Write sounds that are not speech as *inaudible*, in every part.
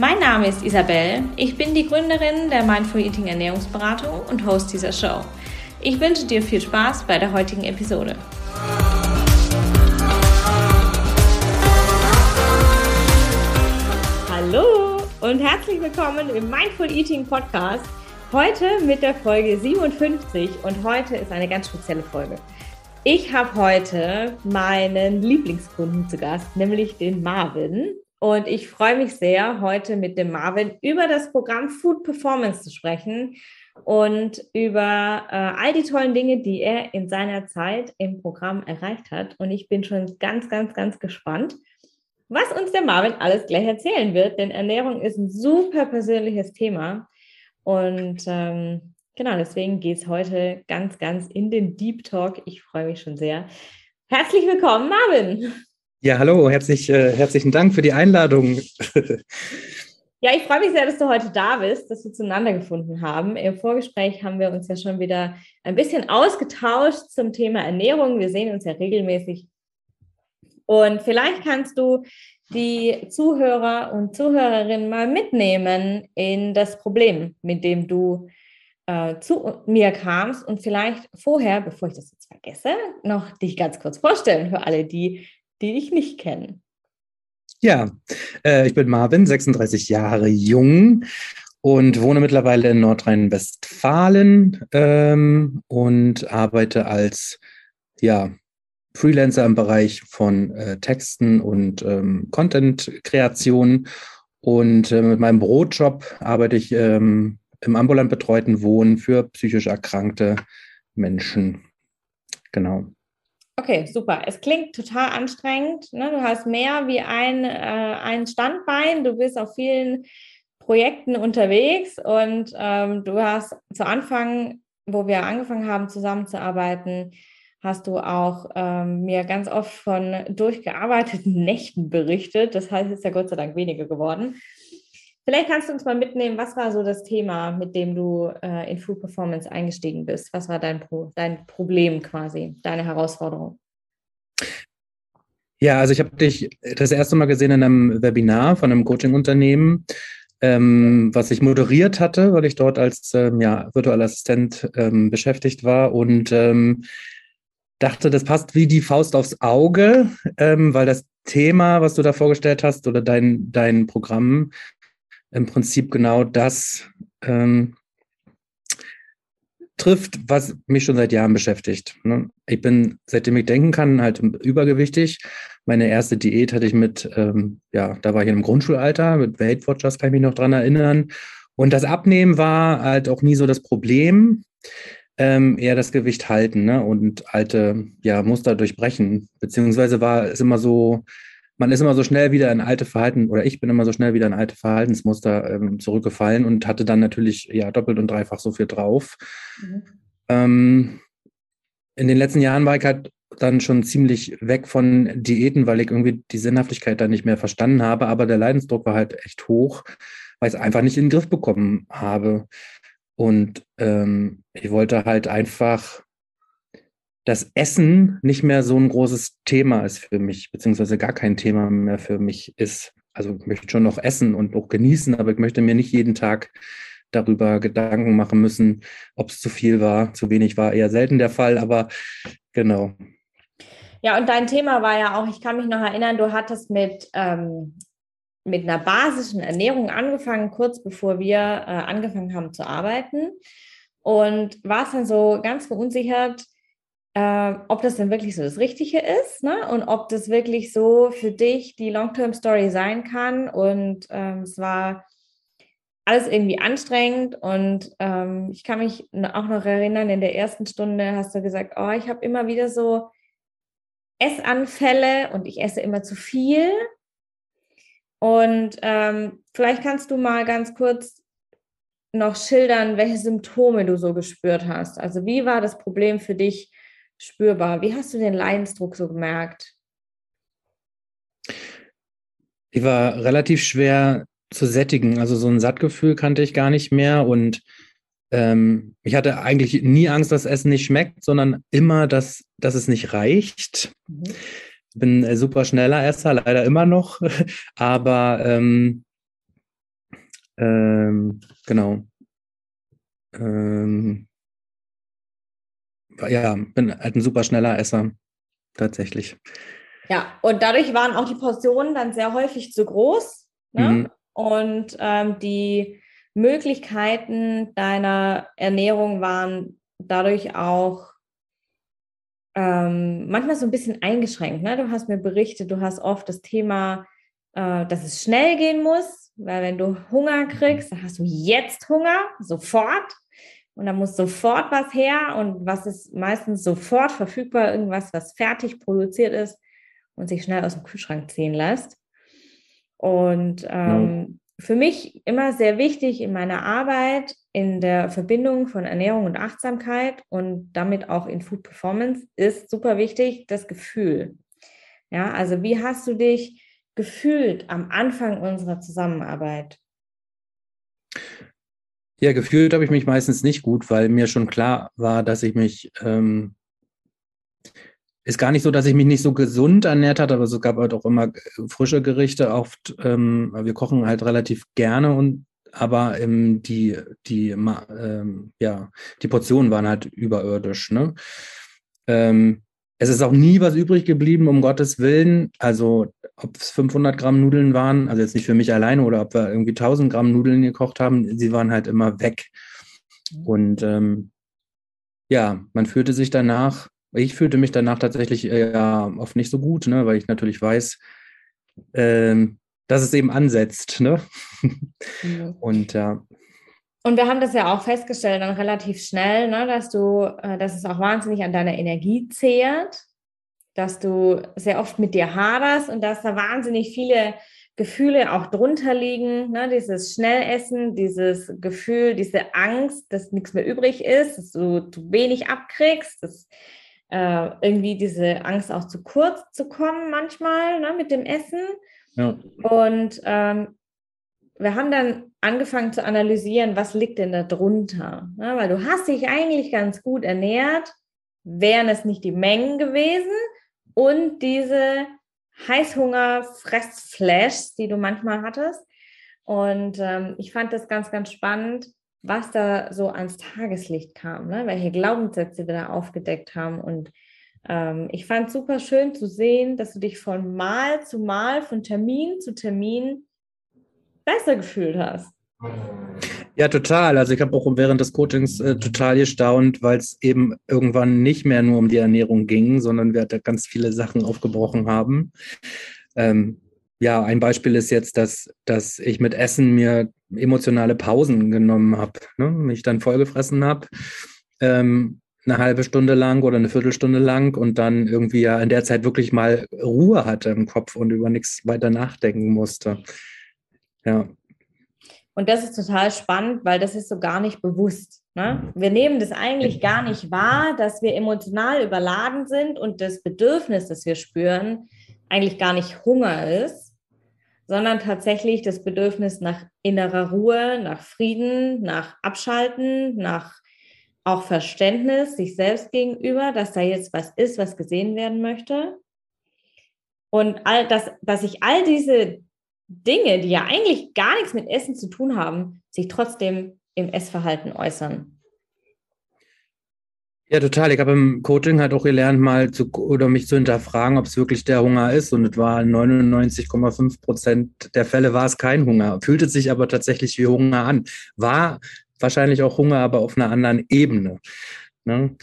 Mein Name ist Isabel, ich bin die Gründerin der Mindful Eating Ernährungsberatung und Host dieser Show. Ich wünsche dir viel Spaß bei der heutigen Episode. Hallo und herzlich willkommen im Mindful Eating Podcast. Heute mit der Folge 57 und heute ist eine ganz spezielle Folge. Ich habe heute meinen Lieblingskunden zu Gast, nämlich den Marvin. Und ich freue mich sehr, heute mit dem Marvin über das Programm Food Performance zu sprechen und über äh, all die tollen Dinge, die er in seiner Zeit im Programm erreicht hat. Und ich bin schon ganz, ganz, ganz gespannt, was uns der Marvin alles gleich erzählen wird, denn Ernährung ist ein super persönliches Thema. Und ähm, genau, deswegen geht es heute ganz, ganz in den Deep Talk. Ich freue mich schon sehr. Herzlich willkommen, Marvin. Ja, hallo, herzlich, äh, herzlichen Dank für die Einladung. *laughs* ja, ich freue mich sehr, dass du heute da bist, dass wir zueinander gefunden haben. Im Vorgespräch haben wir uns ja schon wieder ein bisschen ausgetauscht zum Thema Ernährung. Wir sehen uns ja regelmäßig. Und vielleicht kannst du die Zuhörer und Zuhörerinnen mal mitnehmen in das Problem, mit dem du äh, zu mir kamst und vielleicht vorher, bevor ich das jetzt vergesse, noch dich ganz kurz vorstellen für alle, die die dich nicht kennen. Ja, äh, ich bin Marvin, 36 Jahre jung und wohne mittlerweile in Nordrhein-Westfalen ähm, und arbeite als ja, Freelancer im Bereich von äh, Texten und ähm, Content-Kreation. Und äh, mit meinem Brotjob arbeite ich ähm, im ambulant betreuten Wohnen für psychisch erkrankte Menschen. Genau. Okay, super. Es klingt total anstrengend. Ne? Du hast mehr wie ein, äh, ein Standbein. Du bist auf vielen Projekten unterwegs und ähm, du hast zu Anfang, wo wir angefangen haben zusammenzuarbeiten, hast du auch ähm, mir ganz oft von durchgearbeiteten *laughs* Nächten berichtet. Das heißt, es ist ja Gott sei Dank weniger geworden. Vielleicht kannst du uns mal mitnehmen, was war so das Thema, mit dem du äh, in Food Performance eingestiegen bist? Was war dein, Pro dein Problem quasi, deine Herausforderung? Ja, also ich habe dich das erste Mal gesehen in einem Webinar von einem Coaching-Unternehmen, ähm, was ich moderiert hatte, weil ich dort als ähm, ja, virtueller Assistent ähm, beschäftigt war und ähm, dachte, das passt wie die Faust aufs Auge, ähm, weil das Thema, was du da vorgestellt hast oder dein, dein Programm im Prinzip genau das ähm, trifft, was mich schon seit Jahren beschäftigt. Ne? Ich bin, seitdem ich denken kann, halt übergewichtig. Meine erste Diät hatte ich mit, ähm, ja, da war ich einem Grundschulalter, mit Weight Watchers kann ich mich noch dran erinnern. Und das Abnehmen war halt auch nie so das Problem, ähm, eher das Gewicht halten ne? und alte ja, Muster durchbrechen. Beziehungsweise war es immer so, man ist immer so schnell wieder in alte Verhalten, oder ich bin immer so schnell wieder in alte Verhaltensmuster ähm, zurückgefallen und hatte dann natürlich ja doppelt und dreifach so viel drauf. Mhm. Ähm, in den letzten Jahren war ich halt dann schon ziemlich weg von Diäten, weil ich irgendwie die Sinnhaftigkeit dann nicht mehr verstanden habe, aber der Leidensdruck war halt echt hoch, weil ich es einfach nicht in den Griff bekommen habe. Und ähm, ich wollte halt einfach dass Essen nicht mehr so ein großes Thema ist für mich, beziehungsweise gar kein Thema mehr für mich ist. Also ich möchte schon noch essen und auch genießen, aber ich möchte mir nicht jeden Tag darüber Gedanken machen müssen, ob es zu viel war, zu wenig war, eher selten der Fall, aber genau. Ja, und dein Thema war ja auch, ich kann mich noch erinnern, du hattest mit, ähm, mit einer basischen Ernährung angefangen, kurz bevor wir äh, angefangen haben zu arbeiten. Und warst dann so ganz verunsichert, äh, ob das denn wirklich so das Richtige ist ne? und ob das wirklich so für dich die Long-Term-Story sein kann. Und ähm, es war alles irgendwie anstrengend und ähm, ich kann mich auch noch erinnern, in der ersten Stunde hast du gesagt, oh, ich habe immer wieder so Essanfälle und ich esse immer zu viel. Und ähm, vielleicht kannst du mal ganz kurz noch schildern, welche Symptome du so gespürt hast. Also wie war das Problem für dich spürbar? Wie hast du den Leidensdruck so gemerkt? Die war relativ schwer zu sättigen. Also so ein Sattgefühl kannte ich gar nicht mehr und ähm, ich hatte eigentlich nie Angst, dass Essen nicht schmeckt, sondern immer, dass, dass es nicht reicht. Mhm. Ich bin ein super schneller Esser, leider immer noch, *laughs* aber ähm, ähm, genau. Ähm, ja, bin halt ein super schneller Esser, tatsächlich. Ja, und dadurch waren auch die Portionen dann sehr häufig zu groß. Ne? Mhm. Und ähm, die Möglichkeiten deiner Ernährung waren dadurch auch ähm, manchmal so ein bisschen eingeschränkt. Ne? Du hast mir berichtet, du hast oft das Thema, äh, dass es schnell gehen muss, weil wenn du Hunger kriegst, dann hast du jetzt Hunger, sofort. Und dann muss sofort was her und was ist meistens sofort verfügbar, irgendwas, was fertig produziert ist und sich schnell aus dem Kühlschrank ziehen lässt. Und ähm, ja. für mich immer sehr wichtig in meiner Arbeit, in der Verbindung von Ernährung und Achtsamkeit und damit auch in Food Performance, ist super wichtig das Gefühl. Ja, also wie hast du dich gefühlt am Anfang unserer Zusammenarbeit? Ja, gefühlt habe ich mich meistens nicht gut, weil mir schon klar war, dass ich mich ähm, ist gar nicht so, dass ich mich nicht so gesund ernährt hatte, aber es gab halt auch immer frische Gerichte. Oft, ähm, wir kochen halt relativ gerne und aber ähm, die, die, ähm, ja, die Portionen waren halt überirdisch. Ne? Ähm, es ist auch nie was übrig geblieben, um Gottes Willen. Also, ob es 500 Gramm Nudeln waren, also jetzt nicht für mich alleine oder ob wir irgendwie 1000 Gramm Nudeln gekocht haben, sie waren halt immer weg. Mhm. Und ähm, ja, man fühlte sich danach ich fühlte mich danach tatsächlich äh, ja oft nicht so gut, ne, weil ich natürlich weiß, ähm, dass es eben ansetzt. Ne? Mhm. *laughs* Und ja. Und wir haben das ja auch festgestellt dann relativ schnell, ne, dass du, äh, dass es auch wahnsinnig an deiner Energie zehrt, dass du sehr oft mit dir haderst und dass da wahnsinnig viele Gefühle auch drunter liegen, ne? dieses Schnellessen, dieses Gefühl, diese Angst, dass nichts mehr übrig ist, dass du zu wenig abkriegst, dass äh, irgendwie diese Angst auch zu kurz zu kommen manchmal ne, mit dem Essen. Ja. Und ähm, wir haben dann angefangen zu analysieren, was liegt denn da drunter? Ne? Weil du hast dich eigentlich ganz gut ernährt, wären es nicht die Mengen gewesen und diese Heißhunger-Fressflashs, die du manchmal hattest. Und ähm, ich fand das ganz, ganz spannend, was da so ans Tageslicht kam, ne? welche Glaubenssätze wir da aufgedeckt haben. Und ähm, ich fand super schön zu sehen, dass du dich von Mal zu Mal, von Termin zu Termin besser gefühlt hast. Ja, total. Also ich habe auch während des Coachings äh, total gestaunt, weil es eben irgendwann nicht mehr nur um die Ernährung ging, sondern wir da ganz viele Sachen aufgebrochen haben. Ähm, ja, ein Beispiel ist jetzt, dass, dass ich mit Essen mir emotionale Pausen genommen habe, ne? mich dann vollgefressen habe, ähm, eine halbe Stunde lang oder eine Viertelstunde lang und dann irgendwie ja in der Zeit wirklich mal Ruhe hatte im Kopf und über nichts weiter nachdenken musste. Ja. Und das ist total spannend, weil das ist so gar nicht bewusst. Ne? Wir nehmen das eigentlich gar nicht wahr, dass wir emotional überladen sind und das Bedürfnis, das wir spüren, eigentlich gar nicht Hunger ist, sondern tatsächlich das Bedürfnis nach innerer Ruhe, nach Frieden, nach Abschalten, nach auch Verständnis sich selbst gegenüber, dass da jetzt was ist, was gesehen werden möchte. Und all das, dass sich all diese Dinge, die ja eigentlich gar nichts mit Essen zu tun haben, sich trotzdem im Essverhalten äußern. Ja, total. Ich habe im Coaching halt auch gelernt, mal zu oder mich zu hinterfragen, ob es wirklich der Hunger ist. Und es war 99,5 Prozent der Fälle war es kein Hunger. Fühlte sich aber tatsächlich wie Hunger an. War wahrscheinlich auch Hunger, aber auf einer anderen Ebene. Ne?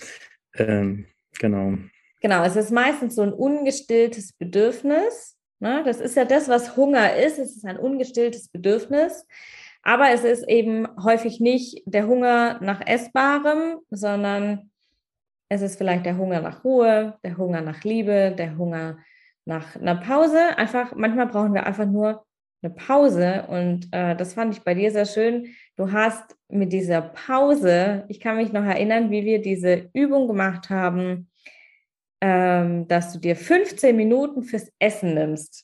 Ähm, genau. Genau, es ist meistens so ein ungestilltes Bedürfnis. Ne? Das ist ja das, was Hunger ist. Es ist ein ungestilltes Bedürfnis. Aber es ist eben häufig nicht der Hunger nach Essbarem, sondern es ist vielleicht der Hunger nach Ruhe, der Hunger nach Liebe, der Hunger nach einer Pause. Einfach, manchmal brauchen wir einfach nur eine Pause und äh, das fand ich bei dir sehr schön. Du hast mit dieser Pause, ich kann mich noch erinnern, wie wir diese Übung gemacht haben, ähm, dass du dir 15 Minuten fürs Essen nimmst.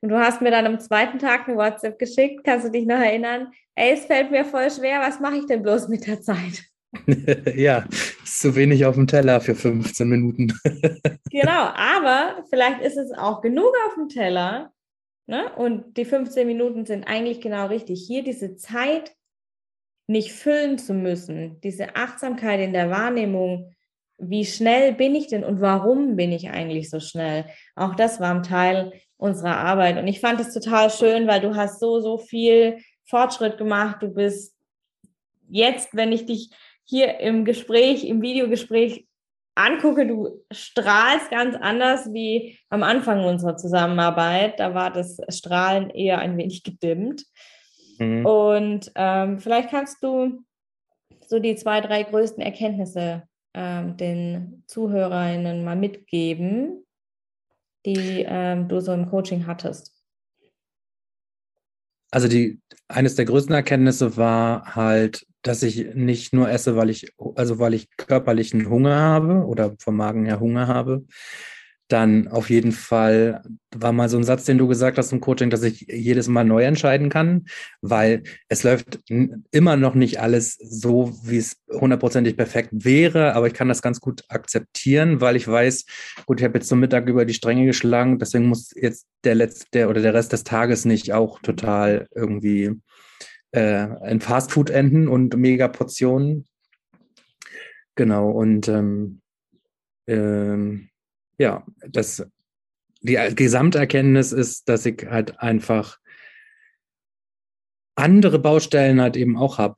Und du hast mir dann am zweiten Tag eine WhatsApp geschickt, kannst du dich noch erinnern? Ey, es fällt mir voll schwer, was mache ich denn bloß mit der Zeit? *laughs* *laughs* ja, ist zu wenig auf dem Teller für 15 Minuten. *laughs* genau, aber vielleicht ist es auch genug auf dem Teller. Ne? Und die 15 Minuten sind eigentlich genau richtig. Hier diese Zeit nicht füllen zu müssen, diese Achtsamkeit in der Wahrnehmung, wie schnell bin ich denn und warum bin ich eigentlich so schnell? Auch das war ein Teil unserer Arbeit. Und ich fand es total schön, weil du hast so, so viel Fortschritt gemacht. Du bist jetzt, wenn ich dich hier im Gespräch, im Videogespräch angucke, du strahlst ganz anders wie am Anfang unserer Zusammenarbeit. Da war das Strahlen eher ein wenig gedimmt. Mhm. Und ähm, vielleicht kannst du so die zwei, drei größten Erkenntnisse ähm, den Zuhörerinnen mal mitgeben, die ähm, du so im Coaching hattest. Also die eines der größten Erkenntnisse war halt, dass ich nicht nur esse, weil ich, also weil ich körperlichen Hunger habe oder vom Magen her Hunger habe. Dann auf jeden Fall war mal so ein Satz, den du gesagt hast im Coaching, dass ich jedes Mal neu entscheiden kann, weil es läuft immer noch nicht alles so, wie es hundertprozentig perfekt wäre, aber ich kann das ganz gut akzeptieren, weil ich weiß, gut, ich habe jetzt zum Mittag über die Stränge geschlagen, deswegen muss jetzt der letzte der, oder der Rest des Tages nicht auch total irgendwie äh, in Fastfood enden und mega Portionen. Genau, und ähm, ähm, ja, das, die Gesamterkenntnis ist, dass ich halt einfach andere Baustellen halt eben auch habe,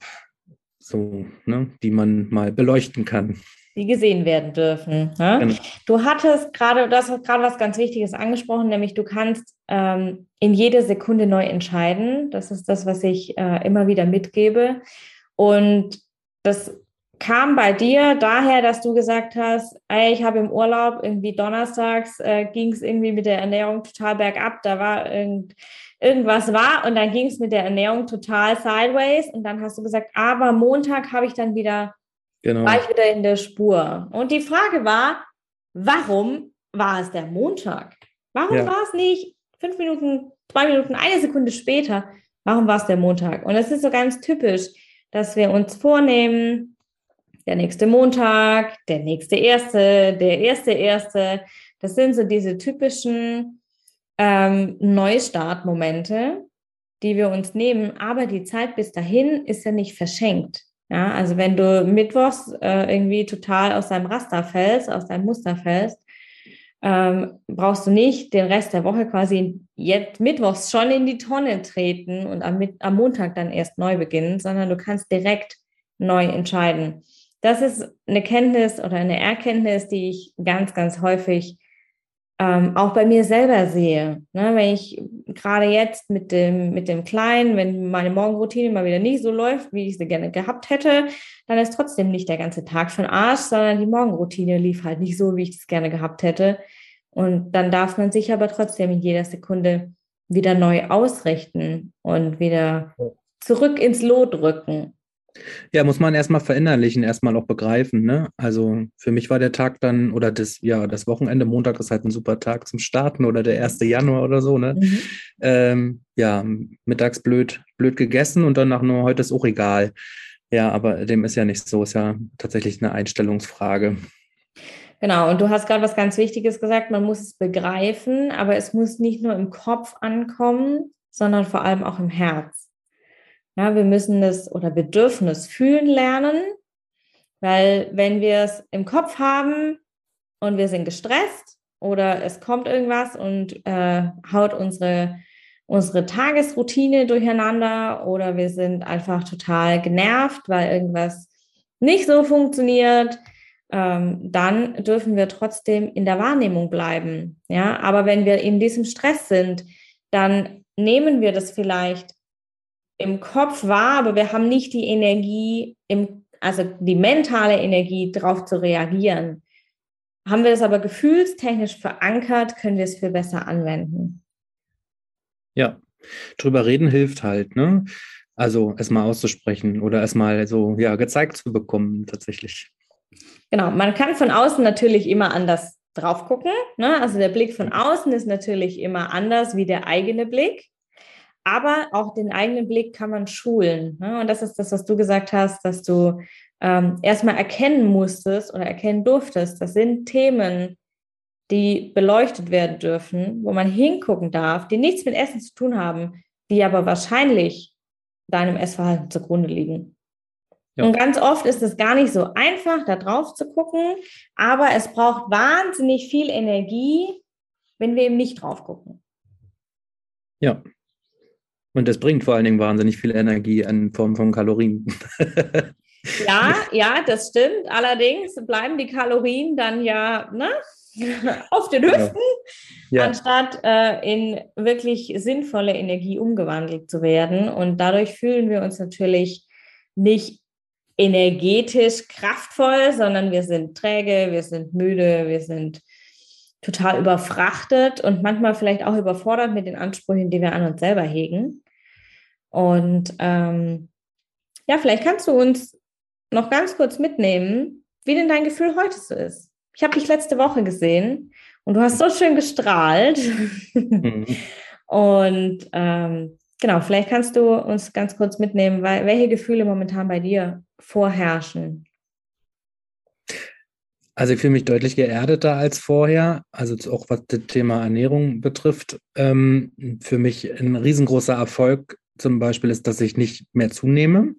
so, ne, die man mal beleuchten kann die gesehen werden dürfen. Ne? Genau. Du hattest gerade, das hast gerade was ganz Wichtiges angesprochen, nämlich du kannst ähm, in jede Sekunde neu entscheiden. Das ist das, was ich äh, immer wieder mitgebe. Und das kam bei dir daher, dass du gesagt hast, ey, ich habe im Urlaub irgendwie donnerstags äh, ging es irgendwie mit der Ernährung total bergab, da war irgend, irgendwas war und dann ging es mit der Ernährung total sideways und dann hast du gesagt, aber Montag habe ich dann wieder genau. war ich wieder in der Spur. Und die Frage war, warum war es der Montag? Warum ja. war es nicht fünf Minuten, zwei Minuten, eine Sekunde später? Warum war es der Montag? Und es ist so ganz typisch, dass wir uns vornehmen, der nächste Montag, der nächste erste, der erste erste. Das sind so diese typischen ähm, Neustartmomente, die wir uns nehmen. Aber die Zeit bis dahin ist ja nicht verschenkt. Ja, also wenn du mittwochs äh, irgendwie total aus deinem Raster fällst, aus deinem Muster fällst, ähm, brauchst du nicht den Rest der Woche quasi jetzt mittwochs schon in die Tonne treten und am, am Montag dann erst neu beginnen, sondern du kannst direkt neu entscheiden. Das ist eine Kenntnis oder eine Erkenntnis, die ich ganz, ganz häufig ähm, auch bei mir selber sehe. Ne? Wenn ich gerade jetzt mit dem, mit dem Kleinen, wenn meine Morgenroutine mal wieder nicht so läuft, wie ich sie gerne gehabt hätte, dann ist trotzdem nicht der ganze Tag den Arsch, sondern die Morgenroutine lief halt nicht so, wie ich es gerne gehabt hätte. Und dann darf man sich aber trotzdem in jeder Sekunde wieder neu ausrichten und wieder zurück ins Lot rücken. Ja, muss man erstmal verinnerlichen, erstmal auch begreifen. Ne? Also für mich war der Tag dann, oder das, ja, das Wochenende, Montag ist halt ein super Tag zum Starten oder der 1. Januar oder so. Ne? Mhm. Ähm, ja, mittags blöd, blöd gegessen und danach nur, heute ist auch egal. Ja, aber dem ist ja nicht so, ist ja tatsächlich eine Einstellungsfrage. Genau, und du hast gerade was ganz Wichtiges gesagt, man muss es begreifen, aber es muss nicht nur im Kopf ankommen, sondern vor allem auch im Herz. Ja, wir müssen das oder wir dürfen es fühlen lernen, weil wenn wir es im Kopf haben und wir sind gestresst oder es kommt irgendwas und äh, haut unsere, unsere Tagesroutine durcheinander oder wir sind einfach total genervt, weil irgendwas nicht so funktioniert, ähm, dann dürfen wir trotzdem in der Wahrnehmung bleiben. Ja, aber wenn wir in diesem Stress sind, dann nehmen wir das vielleicht im Kopf wahr, aber wir haben nicht die Energie, im, also die mentale Energie, darauf zu reagieren. Haben wir das aber gefühlstechnisch verankert, können wir es viel besser anwenden. Ja, drüber reden hilft halt, ne? Also es mal auszusprechen oder es mal so ja gezeigt zu bekommen tatsächlich. Genau, man kann von außen natürlich immer anders drauf gucken. Ne? Also der Blick von außen ist natürlich immer anders wie der eigene Blick. Aber auch den eigenen Blick kann man schulen. Ne? Und das ist das, was du gesagt hast, dass du ähm, erstmal erkennen musstest oder erkennen durftest. Das sind Themen, die beleuchtet werden dürfen, wo man hingucken darf, die nichts mit Essen zu tun haben, die aber wahrscheinlich deinem Essverhalten zugrunde liegen. Ja. Und ganz oft ist es gar nicht so einfach, da drauf zu gucken, aber es braucht wahnsinnig viel Energie, wenn wir eben nicht drauf gucken. Ja. Und das bringt vor allen Dingen wahnsinnig viel Energie in Form von Kalorien. *laughs* ja, ja, das stimmt. Allerdings bleiben die Kalorien dann ja ne, *laughs* auf den Hüften, ja. anstatt äh, in wirklich sinnvolle Energie umgewandelt zu werden. Und dadurch fühlen wir uns natürlich nicht energetisch kraftvoll, sondern wir sind träge, wir sind müde, wir sind total überfrachtet und manchmal vielleicht auch überfordert mit den Ansprüchen, die wir an uns selber hegen. Und ähm, ja, vielleicht kannst du uns noch ganz kurz mitnehmen, wie denn dein Gefühl heute so ist. Ich habe dich letzte Woche gesehen und du hast so schön gestrahlt. Mhm. *laughs* Und ähm, genau, vielleicht kannst du uns ganz kurz mitnehmen, weil, welche Gefühle momentan bei dir vorherrschen. Also ich fühle mich deutlich geerdeter als vorher, also auch was das Thema Ernährung betrifft. Ähm, für mich ein riesengroßer Erfolg zum Beispiel ist, dass ich nicht mehr zunehme.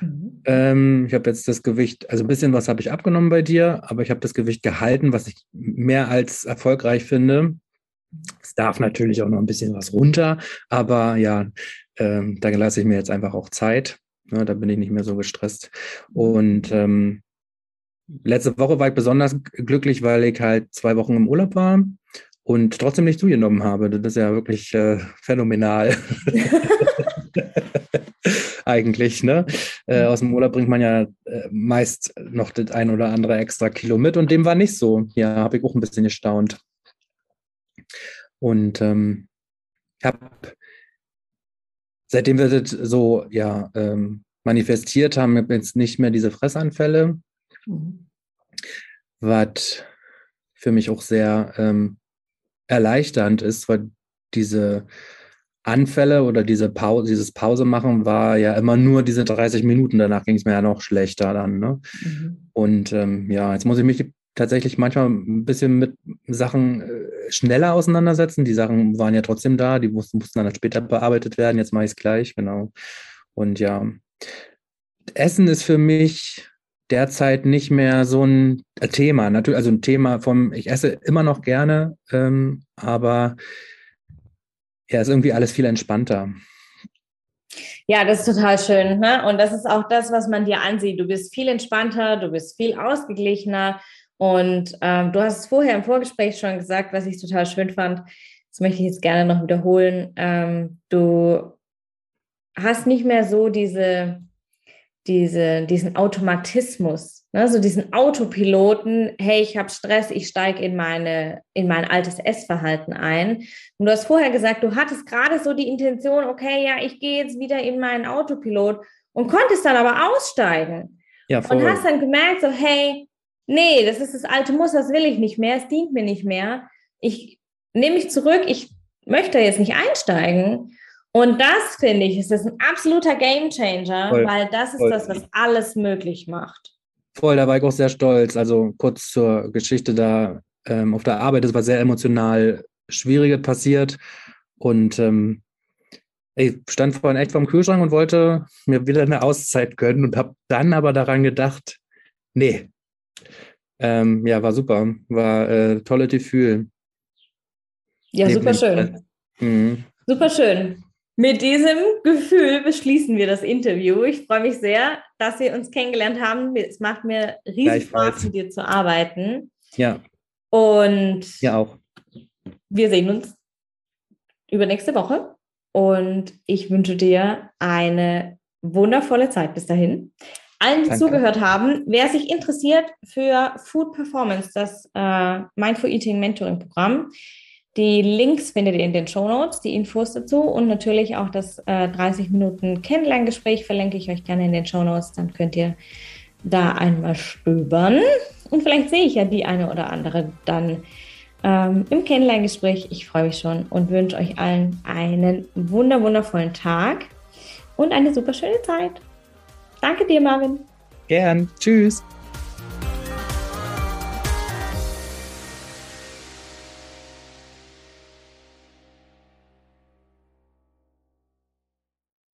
Mhm. Ähm, ich habe jetzt das Gewicht, also ein bisschen was habe ich abgenommen bei dir, aber ich habe das Gewicht gehalten, was ich mehr als erfolgreich finde. Es darf natürlich auch noch ein bisschen was runter, aber ja, ähm, da lasse ich mir jetzt einfach auch Zeit. Ja, da bin ich nicht mehr so gestresst. Und ähm, letzte Woche war ich besonders glücklich, weil ich halt zwei Wochen im Urlaub war und trotzdem nicht zugenommen habe. Das ist ja wirklich äh, phänomenal. *laughs* *laughs* *laughs* Eigentlich, ne? Äh, aus dem Urlaub bringt man ja äh, meist noch das ein oder andere extra Kilo mit und dem war nicht so. Ja, habe ich auch ein bisschen gestaunt. Und ähm, habe seitdem wir das so ja ähm, manifestiert haben, habe jetzt nicht mehr diese Fressanfälle, mhm. was für mich auch sehr ähm, erleichternd ist, weil diese Anfälle oder diese Pause, dieses Pause machen war ja immer nur diese 30 Minuten. Danach ging es mir ja noch schlechter dann. Ne? Mhm. Und ähm, ja, jetzt muss ich mich tatsächlich manchmal ein bisschen mit Sachen äh, schneller auseinandersetzen. Die Sachen waren ja trotzdem da, die mussten, mussten dann später bearbeitet werden. Jetzt mache ich es gleich, genau. Und ja, Essen ist für mich derzeit nicht mehr so ein Thema. Natürlich, also ein Thema vom, ich esse immer noch gerne, ähm, aber ja, ist irgendwie alles viel entspannter. Ja, das ist total schön. Ne? Und das ist auch das, was man dir ansieht. Du bist viel entspannter, du bist viel ausgeglichener und ähm, du hast es vorher im Vorgespräch schon gesagt, was ich total schön fand. Das möchte ich jetzt gerne noch wiederholen. Ähm, du hast nicht mehr so diese, diese, diesen Automatismus, ne? so diesen Autopiloten, hey, ich habe Stress, ich steige in, meine, in mein altes Essverhalten ein. Und du hast vorher gesagt, du hattest gerade so die Intention, okay, ja, ich gehe jetzt wieder in meinen Autopilot und konntest dann aber aussteigen. Ja, voll. Und hast dann gemerkt, so, hey, nee, das ist das alte Muster, das will ich nicht mehr, es dient mir nicht mehr. Ich nehme mich zurück, ich möchte jetzt nicht einsteigen. Und das finde ich, ist das ein absoluter Gamechanger, weil das ist voll. das, was alles möglich macht. Voll, da war ich auch sehr stolz. Also kurz zur Geschichte da ähm, auf der Arbeit, das war sehr emotional Schwieriges passiert. Und ähm, ich stand vorhin echt vorm Kühlschrank und wollte mir wieder eine Auszeit gönnen und habe dann aber daran gedacht, nee, ähm, ja, war super. War äh, tolle Gefühl. Ja, super schön. Mhm. Super schön. Mit diesem Gefühl beschließen wir das Interview. Ich freue mich sehr, dass wir uns kennengelernt haben. Es macht mir riesig Spaß, mit dir zu arbeiten. Ja. Und ja auch. Wir sehen uns übernächste Woche. Und ich wünsche dir eine wundervolle Zeit bis dahin allen, die Danke. zugehört haben. Wer sich interessiert für Food Performance, das äh, Mindful Eating Mentoring Programm, Die Links findet ihr in den Show Notes, die Infos dazu und natürlich auch das äh, 30 Minuten Kennenlerngespräch verlinke ich euch gerne in den Show Notes. Dann könnt ihr da einmal stöbern und vielleicht sehe ich ja die eine oder andere dann ähm, im Kennenlerngespräch. Ich freue mich schon und wünsche euch allen einen wunder wundervollen Tag und eine super schöne Zeit. Danke dir, Marvin. Gern. Tschüss.